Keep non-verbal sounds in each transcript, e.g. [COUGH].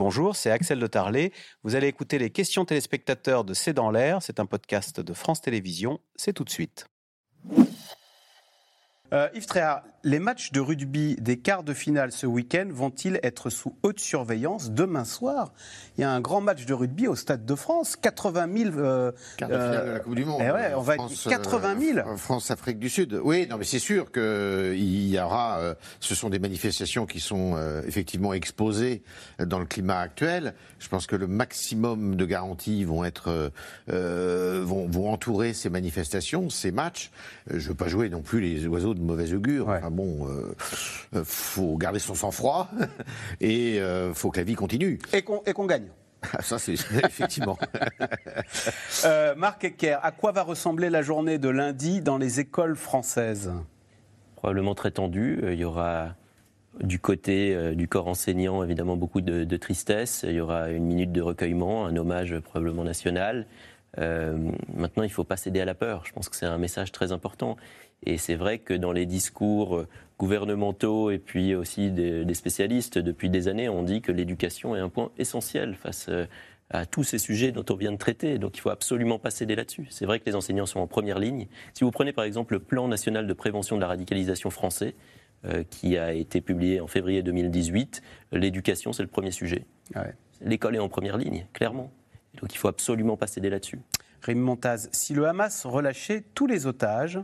Bonjour, c'est Axel de Tarlet. Vous allez écouter les questions téléspectateurs de C'est dans l'air. C'est un podcast de France Télévisions. C'est tout de suite. Euh, Yves Tréhard, les matchs de rugby des quarts de finale ce week-end vont-ils être sous haute surveillance demain soir? Il y a un grand match de rugby au Stade de France, 80 000. Euh, Quart de finale de la Coupe du Monde. Eh ouais, on va être 80 000. Euh, France-Afrique du Sud. Oui, non, mais c'est sûr qu'il y aura. Euh, ce sont des manifestations qui sont euh, effectivement exposées dans le climat actuel. Je pense que le maximum de garanties vont être vont, vont entourer ces manifestations, ces matchs. Je ne veux pas jouer non plus les oiseaux de mauvaise augure. Enfin bon, euh, euh, faut garder son sang-froid [LAUGHS] et euh, faut que la vie continue. Et qu'on gagne. Ah, ça, c'est [LAUGHS] effectivement. [LAUGHS] euh, Marc Ecker, à quoi va ressembler la journée de lundi dans les écoles françaises? Probablement très tendue. Il y aura du côté du corps enseignant, évidemment, beaucoup de, de, tristesse. Il y aura une minute de recueillement, un hommage probablement national. Euh, maintenant, il ne faut pas céder à la peur. Je pense que c'est un message très important. Et c'est vrai que dans les discours gouvernementaux et puis aussi des, des, spécialistes, depuis des années, on dit que l'éducation est un point essentiel face euh, à tous ces sujets dont on vient de traiter. Donc il ne faut absolument pas céder là-dessus. C'est vrai que les enseignants sont en première ligne. Si vous prenez par exemple le plan national de prévention de la radicalisation français, euh, qui a été publié en février 2018, l'éducation, c'est le premier sujet. Ah ouais. L'école est en première ligne, clairement. Donc il faut absolument pas céder là-dessus. Rémi Montaz, si le Hamas relâchait tous les otages,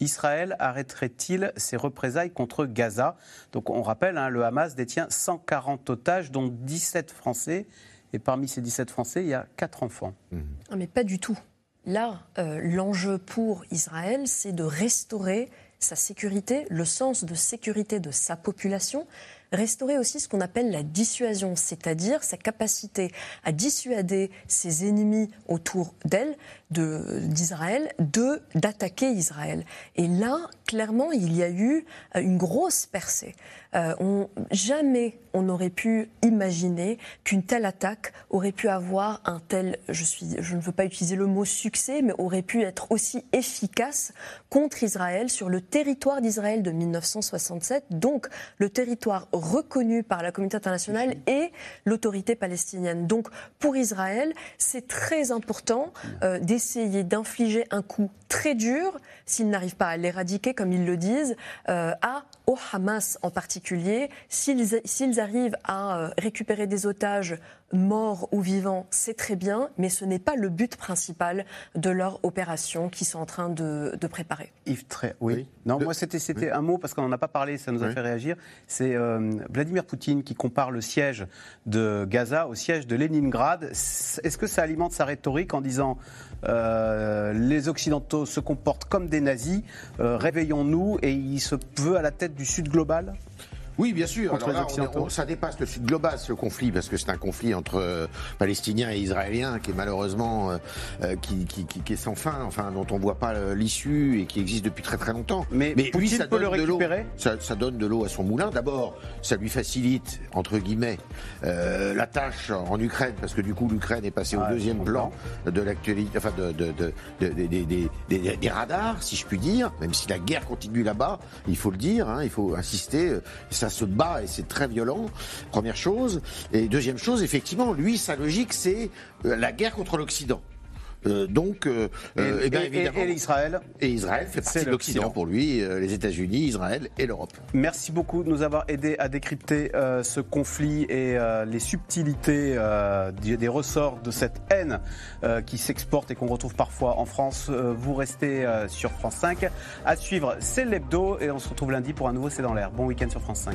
Israël arrêterait-il ses représailles contre Gaza? Donc on rappelle, hein, le Hamas détient 140 otages, dont 17 Français. Et parmi ces 17 Français, il y a 4 enfants. Mmh. Ah, mais pas du tout. Là, euh, l'enjeu pour Israël, c'est de restaurer sa sécurité, le sens de sécurité de sa population, restaurer aussi ce qu'on appelle la dissuasion, c'est-à-dire sa capacité à dissuader ses ennemis autour d'elle, d'Israël, de d'attaquer Israël. Et là, clairement, il y a eu euh, une grosse percée. Euh, on, jamais on n'aurait pu imaginer qu'une telle attaque aurait pu avoir un tel, je, suis, je ne veux pas utiliser le mot succès, mais aurait pu être aussi efficace contre Israël sur le territoire d'Israël de 1967, donc le territoire reconnu par la communauté internationale et l'autorité palestinienne. Donc pour Israël, c'est très important euh, d'essayer d'infliger un coup très dur, s'ils n'arrivent pas à l'éradiquer, comme ils le disent, euh, à, au Hamas en particulier. S'ils arrivent à euh, récupérer des otages morts ou vivants, c'est très bien, mais ce n'est pas le but principal de leur opération qu'ils sont en train de, de préparer. Yves, très, oui. Non, moi c'était oui. un mot parce qu'on n'en a pas parlé, ça nous a oui. fait réagir. C'est euh, Vladimir Poutine qui compare le siège de Gaza au siège de Leningrad. Est-ce que ça alimente sa rhétorique en disant euh, les Occidentaux se comportent comme des nazis, euh, réveillons-nous et il se veut à la tête du Sud global? Oui, bien sûr. Alors là, on, on, ça dépasse le sud global, ce conflit, parce que c'est un conflit entre euh, Palestiniens et Israéliens qui est malheureusement euh, euh, qui, qui, qui, qui, est sans fin, enfin dont on voit pas l'issue et qui existe depuis très très longtemps. Mais, Mais lui, ça peut le récupérer? Ça, ça, donne de l'eau à son moulin. D'abord, ça lui facilite entre guillemets euh, la tâche en Ukraine, parce que du coup l'Ukraine est passée Ah, au deuxième plan de l'actualité, enfin de, de, de, des, radars, si je puis dire. Même si la guerre continue là-bas, il faut le dire, hein, il faut insister ça se bat et c'est très violent, première chose. Et deuxième chose, effectivement, lui, sa logique, c'est la guerre contre l'Occident. Euh, donc, euh, et, et, bien, évidemment, et, et, Israël Et Israël fait partie de l'Occident pour lui, euh, les États-Unis, Israël et l'Europe. Merci beaucoup de nous avoir aidé à décrypter euh, ce conflit et euh, les subtilités des, des, ressorts de cette haine qui s'exporte et qu'on retrouve parfois en France. vous restez sur France 5. À suivre, c'est l'hebdo et on se retrouve lundi pour un nouveau C'est dans l'air. Bon week-end sur France 5.